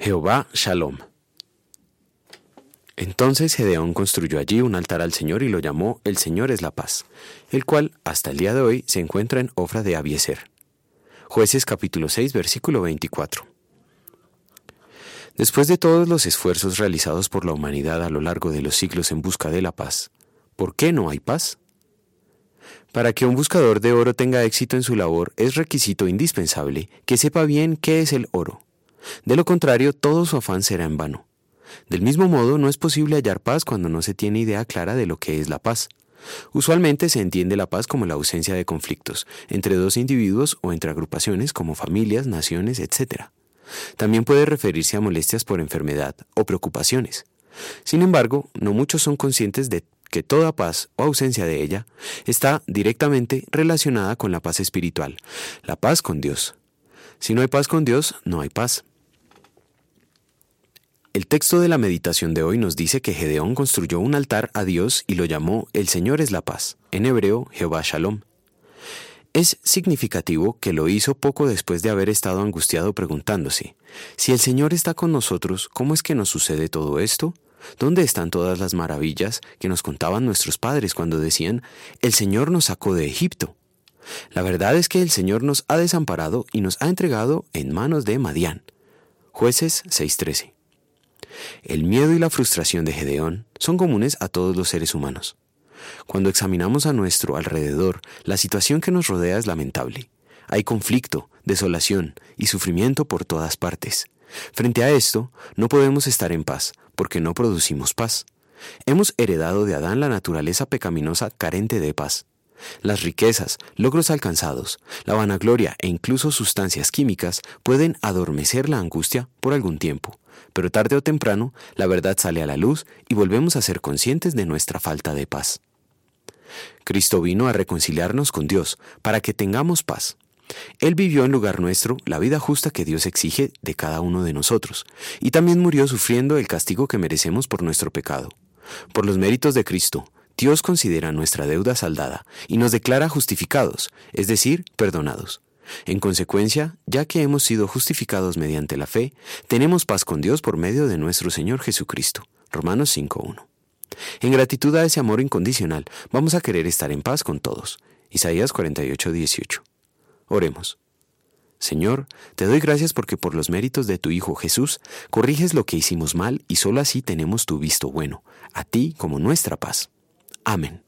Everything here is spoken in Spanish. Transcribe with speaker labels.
Speaker 1: Jehová Shalom. Entonces Gedeón construyó allí un altar al Señor y lo llamó El Señor es la paz, el cual hasta el día de hoy se encuentra en Ofra de Abieser. Jueces capítulo 6 versículo 24. Después de todos los esfuerzos realizados por la humanidad a lo largo de los siglos en busca de la paz, ¿por qué no hay paz? Para que un buscador de oro tenga éxito en su labor es requisito indispensable que sepa bien qué es el oro. De lo contrario, todo su afán será en vano. Del mismo modo, no es posible hallar paz cuando no se tiene idea clara de lo que es la paz. Usualmente se entiende la paz como la ausencia de conflictos entre dos individuos o entre agrupaciones como familias, naciones, etc. También puede referirse a molestias por enfermedad o preocupaciones. Sin embargo, no muchos son conscientes de que toda paz o ausencia de ella está directamente relacionada con la paz espiritual, la paz con Dios. Si no hay paz con Dios, no hay paz. El texto de la meditación de hoy nos dice que Gedeón construyó un altar a Dios y lo llamó El Señor es la paz, en hebreo Jehová Shalom. Es significativo que lo hizo poco después de haber estado angustiado preguntándose, si el Señor está con nosotros, ¿cómo es que nos sucede todo esto? ¿Dónde están todas las maravillas que nos contaban nuestros padres cuando decían, el Señor nos sacó de Egipto? La verdad es que el Señor nos ha desamparado y nos ha entregado en manos de Madián. Jueces 6:13. El miedo y la frustración de Gedeón son comunes a todos los seres humanos. Cuando examinamos a nuestro alrededor, la situación que nos rodea es lamentable. Hay conflicto, desolación y sufrimiento por todas partes. Frente a esto, no podemos estar en paz, porque no producimos paz. Hemos heredado de Adán la naturaleza pecaminosa carente de paz. Las riquezas, logros alcanzados, la vanagloria e incluso sustancias químicas pueden adormecer la angustia por algún tiempo, pero tarde o temprano la verdad sale a la luz y volvemos a ser conscientes de nuestra falta de paz. Cristo vino a reconciliarnos con Dios para que tengamos paz. Él vivió en lugar nuestro la vida justa que Dios exige de cada uno de nosotros, y también murió sufriendo el castigo que merecemos por nuestro pecado. Por los méritos de Cristo, Dios considera nuestra deuda saldada y nos declara justificados, es decir, perdonados. En consecuencia, ya que hemos sido justificados mediante la fe, tenemos paz con Dios por medio de nuestro Señor Jesucristo. Romanos 5.1. En gratitud a ese amor incondicional, vamos a querer estar en paz con todos. Isaías 48.18. Oremos. Señor, te doy gracias porque por los méritos de tu Hijo Jesús, corriges lo que hicimos mal y solo así tenemos tu visto bueno, a ti como nuestra paz. Amén.